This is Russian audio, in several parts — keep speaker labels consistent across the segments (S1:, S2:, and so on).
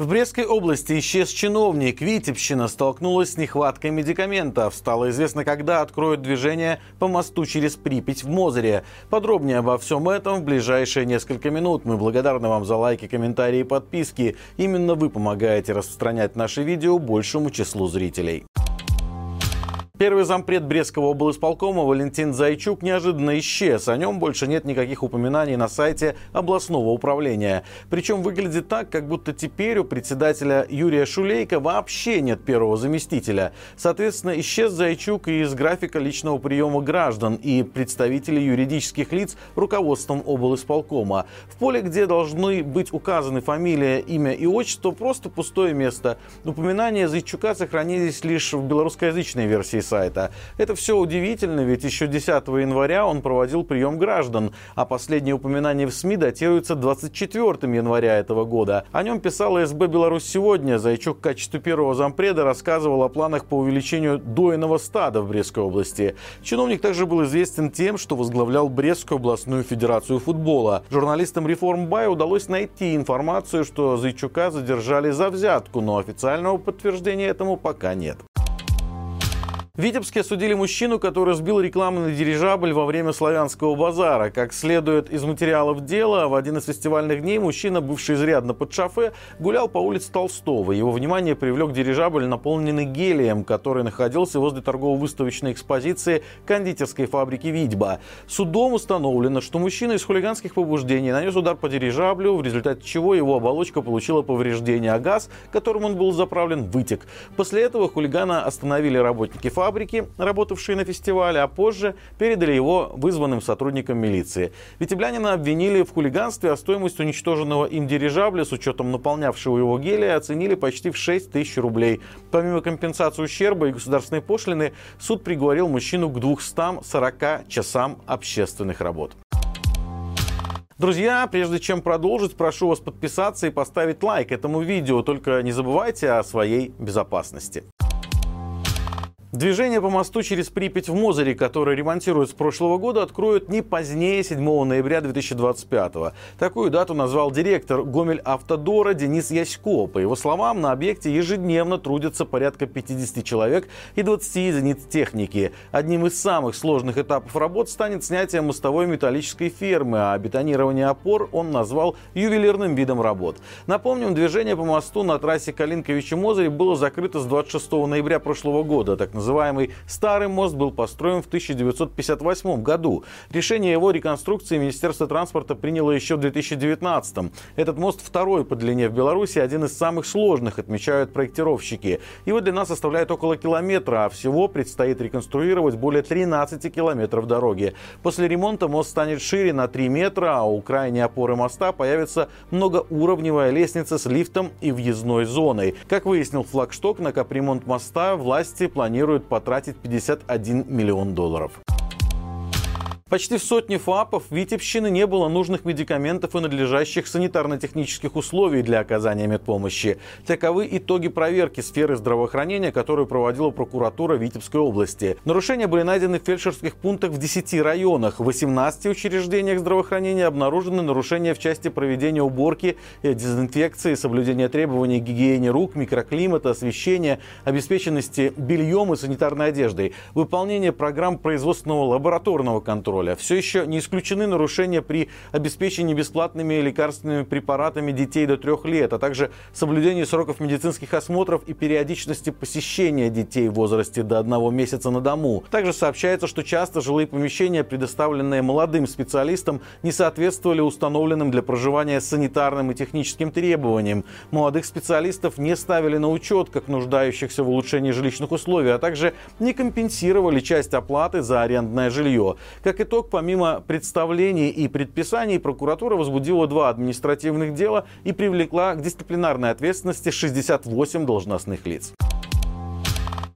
S1: В Брестской области исчез чиновник. Витебщина столкнулась с нехваткой медикаментов. Стало известно, когда откроют движение по мосту через Припять в Мозыре. Подробнее обо всем этом в ближайшие несколько минут. Мы благодарны вам за лайки, комментарии и подписки. Именно вы помогаете распространять наши видео большему числу зрителей. Первый зампред Брестского облсполкома Валентин Зайчук неожиданно исчез. О нем больше нет никаких упоминаний на сайте областного управления. Причем выглядит так, как будто теперь у председателя Юрия Шулейка вообще нет первого заместителя. Соответственно, исчез Зайчук и из графика личного приема граждан и представителей юридических лиц руководством облсполкома. В поле, где должны быть указаны фамилия, имя и отчество, просто пустое место. Упоминания Зайчука сохранились лишь в белорусскоязычной версии сайта. Это все удивительно, ведь еще 10 января он проводил прием граждан, а последнее упоминание в СМИ датируется 24 января этого года. О нем писала СБ «Беларусь сегодня». Зайчук в качестве первого зампреда рассказывал о планах по увеличению дойного стада в Брестской области. Чиновник также был известен тем, что возглавлял Брестскую областную федерацию футбола. Журналистам Реформ Бай удалось найти информацию, что Зайчука задержали за взятку, но официального подтверждения этому пока нет. В Витебске осудили мужчину, который сбил рекламный дирижабль во время славянского базара. Как следует из материалов дела, в один из фестивальных дней мужчина, бывший изрядно под шофе, гулял по улице Толстого. Его внимание привлек дирижабль, наполненный гелием, который находился возле торгово-выставочной экспозиции кондитерской фабрики «Витьба». Судом установлено, что мужчина из хулиганских побуждений нанес удар по дирижаблю, в результате чего его оболочка получила повреждение, а газ, которым он был заправлен, вытек. После этого хулигана остановили работники фабрики, фабрики, работавшие на фестивале, а позже передали его вызванным сотрудникам милиции. Витеблянина обвинили в хулиганстве, а стоимость уничтоженного им дирижабля с учетом наполнявшего его гелия оценили почти в 6 тысяч рублей. Помимо компенсации ущерба и государственной пошлины, суд приговорил мужчину к 240 часам общественных работ. Друзья, прежде чем продолжить, прошу вас подписаться и поставить лайк этому видео. Только не забывайте о своей безопасности. Движение по мосту через Припять в Мозыре, который ремонтируют с прошлого года, откроют не позднее 7 ноября 2025. Такую дату назвал директор Гомель Автодора Денис Ясько. По его словам, на объекте ежедневно трудятся порядка 50 человек и 20 единиц техники. Одним из самых сложных этапов работ станет снятие мостовой металлической фермы, а бетонирование опор он назвал ювелирным видом работ. Напомним, движение по мосту на трассе Калинковича-Мозырь было закрыто с 26 ноября прошлого года. Так Старый мост был построен в 1958 году. Решение его реконструкции Министерство транспорта приняло еще в 2019. Этот мост второй по длине в Беларуси, один из самых сложных, отмечают проектировщики. Его длина составляет около километра, а всего предстоит реконструировать более 13 километров дороги. После ремонта мост станет шире на 3 метра, а у крайней опоры моста появится многоуровневая лестница с лифтом и въездной зоной. Как выяснил флагшток, на капремонт моста власти планируют планирует потратить 51 миллион долларов. Почти в сотне ФАПов Витебщины не было нужных медикаментов и надлежащих санитарно-технических условий для оказания медпомощи. Таковы итоги проверки сферы здравоохранения, которую проводила прокуратура Витебской области. Нарушения были найдены в фельдшерских пунктах в 10 районах. В 18 учреждениях здравоохранения обнаружены нарушения в части проведения уборки, дезинфекции, соблюдения требований гигиене рук, микроклимата, освещения, обеспеченности бельем и санитарной одеждой, выполнение программ производственного лабораторного контроля, контроля. Все еще не исключены нарушения при обеспечении бесплатными лекарственными препаратами детей до трех лет, а также соблюдение сроков медицинских осмотров и периодичности посещения детей в возрасте до одного месяца на дому. Также сообщается, что часто жилые помещения, предоставленные молодым специалистам, не соответствовали установленным для проживания санитарным и техническим требованиям. Молодых специалистов не ставили на учет как нуждающихся в улучшении жилищных условий, а также не компенсировали часть оплаты за арендное жилье. Как итог, помимо представлений и предписаний, прокуратура возбудила два административных дела и привлекла к дисциплинарной ответственности 68 должностных лиц.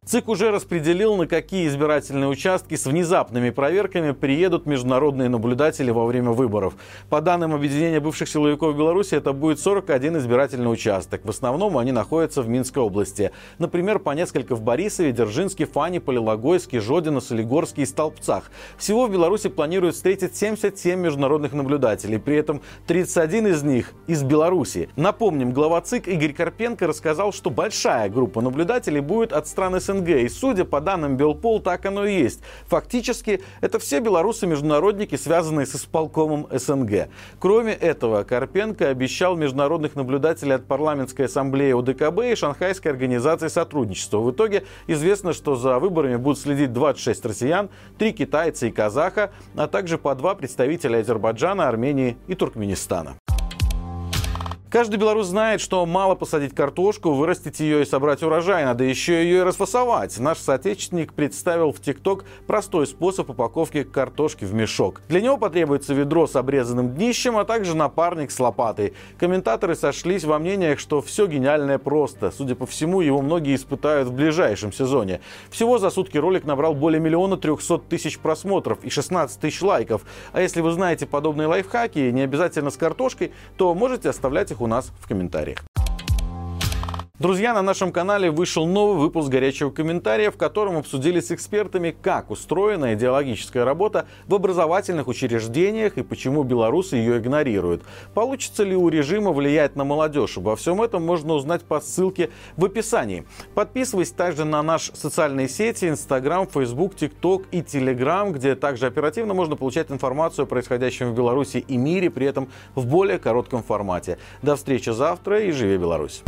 S1: ЦИК уже распределил, на какие избирательные участки с внезапными проверками приедут международные наблюдатели во время выборов. По данным Объединения бывших силовиков Беларуси, это будет 41 избирательный участок. В основном они находятся в Минской области. Например, по несколько в Борисове, Дзержинске, Фане, Полилогойске, Жодино, Солигорске и Столбцах. Всего в Беларуси планируют встретить 77 международных наблюдателей. При этом 31 из них из Беларуси. Напомним, глава ЦИК Игорь Карпенко рассказал, что большая группа наблюдателей будет от стран СНГ СНГ. И судя по данным Белпол, так оно и есть. Фактически, это все белорусы-международники, связанные с исполкомом СНГ. Кроме этого, Карпенко обещал международных наблюдателей от парламентской ассамблеи ОДКБ и Шанхайской организации сотрудничества. В итоге известно, что за выборами будут следить 26 россиян, 3 китайца и казаха, а также по два представителя Азербайджана, Армении и Туркменистана. Каждый белорус знает, что мало посадить картошку, вырастить ее и собрать урожай, надо еще ее и расфасовать. Наш соотечественник представил в ТикТок простой способ упаковки картошки в мешок. Для него потребуется ведро с обрезанным днищем, а также напарник с лопатой. Комментаторы сошлись во мнениях, что все гениальное просто. Судя по всему, его многие испытают в ближайшем сезоне. Всего за сутки ролик набрал более миллиона трехсот тысяч просмотров и 16 тысяч лайков. А если вы знаете подобные лайфхаки, не обязательно с картошкой, то можете оставлять их у нас в комментариях. Друзья, на нашем канале вышел новый выпуск «Горячего комментария», в котором обсудили с экспертами, как устроена идеологическая работа в образовательных учреждениях и почему белорусы ее игнорируют. Получится ли у режима влиять на молодежь? Обо всем этом можно узнать по ссылке в описании. Подписывайтесь также на наши социальные сети Instagram, Facebook, TikTok и Telegram, где также оперативно можно получать информацию о происходящем в Беларуси и мире, при этом в более коротком формате. До встречи завтра и живи Беларусь!